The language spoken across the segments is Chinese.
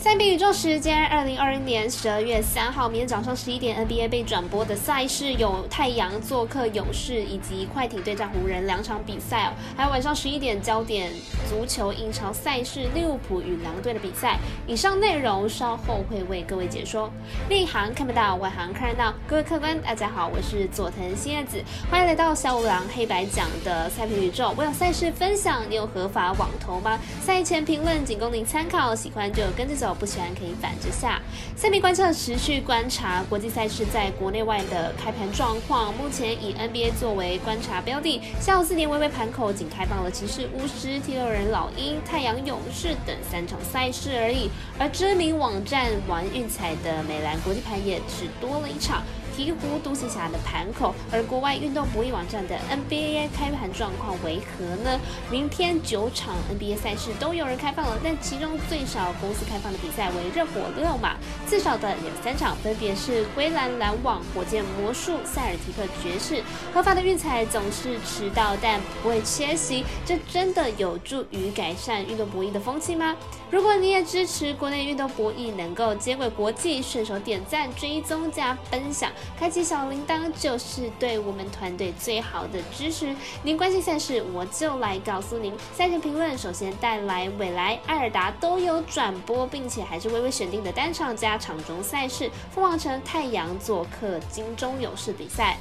赛比宇宙时间，二零二一年十二月三号，明天早上十一点，NBA 被转播的赛事有太阳做客勇士，以及快艇对战湖人两场比赛哦。还有晚上十一点焦点足球英超赛事利物浦与狼队的比赛。以上内容稍后会为各位解说。内行看不到，外行看得到。各位客官，大家好，我是佐藤新叶子，欢迎来到小五郎黑白讲的赛评宇宙。我有赛事分享，你有合法网投吗？赛前评论仅供您参考，喜欢就跟着走。不喜欢可以反着下。赛迷观测持续观察国际赛事在国内外的开盘状况。目前以 NBA 作为观察标的。下午四点微微盘口仅开放了骑士、巫师、第六人、老鹰、太阳、勇士等三场赛事而已。而知名网站玩运彩的美兰国际盘也只多了一场。鹈鹕独行侠的盘口，而国外运动博弈网站的 NBA 开盘状况为何呢？明天九场 NBA 赛事都有人开放了，但其中最少公司开放的比赛为热火六马，最少的有三场，分别是灰蓝篮网、火箭魔术、塞尔提克爵士。合法的运彩总是迟到，但不会缺席，这真的有助于改善运动博弈的风气吗？如果你也支持国内运动博弈能够接轨国际，顺手点赞、追踪加分享。开启小铃铛就是对我们团队最好的支持。您关心赛事，我就来告诉您。赛前评论首先带来未来、艾尔达都有转播，并且还是微微选定的单场加场中赛事。凤凰城太阳做客金钟勇士比赛。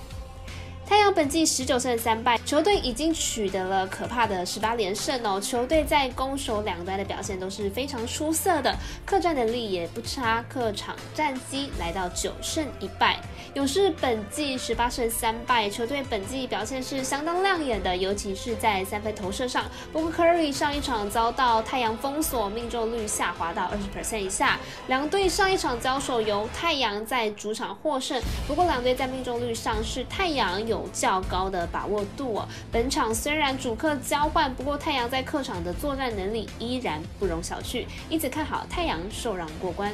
太阳本季十九胜三败，球队已经取得了可怕的十八连胜哦。球队在攻守两端的表现都是非常出色的，客战能力也不差，客场战绩来到九胜一败。勇士本季十八胜三败，球队本季表现是相当亮眼的，尤其是在三分投射上。不过 Curry 上一场遭到太阳封锁，命中率下滑到二十 percent 以下。两队上一场交手由太阳在主场获胜，不过两队在命中率上是太阳有。较高的把握度哦。本场虽然主客交换，不过太阳在客场的作战能力依然不容小觑，因此看好太阳受让过关。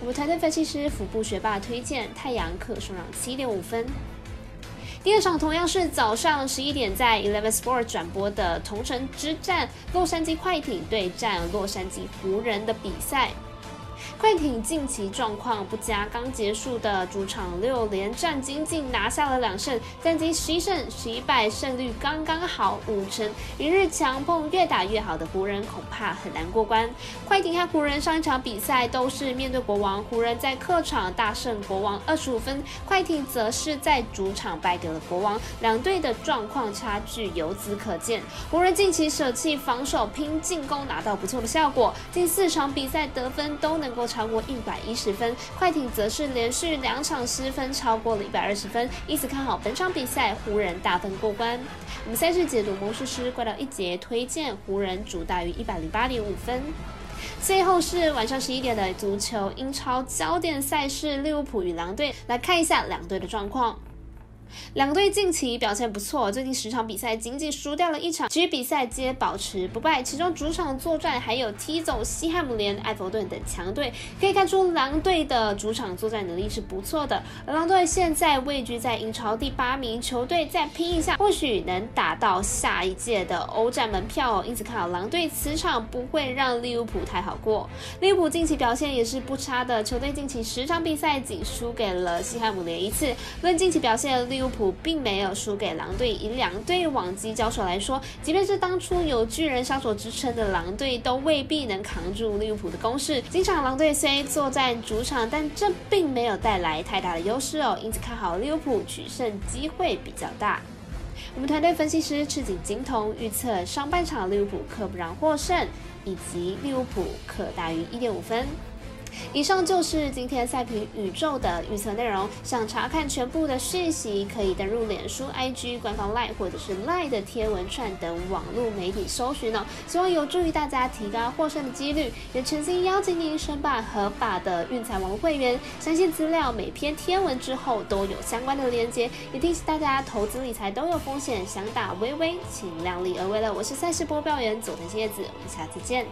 我们团队分析师腹部学霸推荐太阳客受让七点五分。第二场同样是早上十一点在 Eleven Sport 转播的同城之战，洛杉矶快艇对战洛杉矶湖人的比赛。快艇近期状况不佳，刚结束的主场六连战仅仅拿下了两胜，战绩十一胜十一败，胜率刚刚好五成。一日强碰越打越好的湖人，恐怕很难过关。快艇和湖人上一场比赛都是面对国王，湖人在客场大胜国王二十五分，快艇则是在主场败给了国王，两队的状况差距由此可见。湖人近期舍弃防守拼进攻，拿到不错的效果，近四场比赛得分都能。够超过一百一十分，快艇则是连续两场失分超过了一百二十分，因此看好本场比赛湖人大分过关。我们赛事解读魔术师怪盗一节推荐湖人主大于一百零八点五分。最后是晚上十一点的足球英超焦点赛事利物浦与狼队，来看一下两队的状况。两队近期表现不错，最近十场比赛仅仅输掉了一场，其余比赛皆保持不败。其中主场作战还有踢走西汉姆联、埃弗顿等强队，可以看出狼队的主场作战能力是不错的。而狼队现在位居在英超第八名，球队再拼一下，或许能打到下一届的欧战门票。因此看好狼队此场不会让利物浦太好过。利物浦近期表现也是不差的，球队近期十场比赛仅输给了西汉姆联一次。论近期表现，利物利物浦并没有输给狼队，以两队往绩交手来说，即便是当初有巨人杀手之称的狼队，都未必能扛住利物浦的攻势。今场狼队虽作战主场，但这并没有带来太大的优势哦，因此看好利物浦取胜机会比较大。我们团队分析师赤井金童预测上半场利物浦客不让获胜，以及利物浦可大于一点五分。以上就是今天赛评宇宙的预测内容。想查看全部的讯息，可以登入脸书、IG 官方 Line 或者是 Line 的贴文串等网络媒体搜寻哦。希望有助于大家提高获胜的几率。也诚心邀请您申办合法的运财网会员。相信资料每篇贴文之后都有相关的连接。也提醒大家，投资理财都有风险，想打微微，请量力而为了。我是赛事播报员佐藤叶子，我们下次见。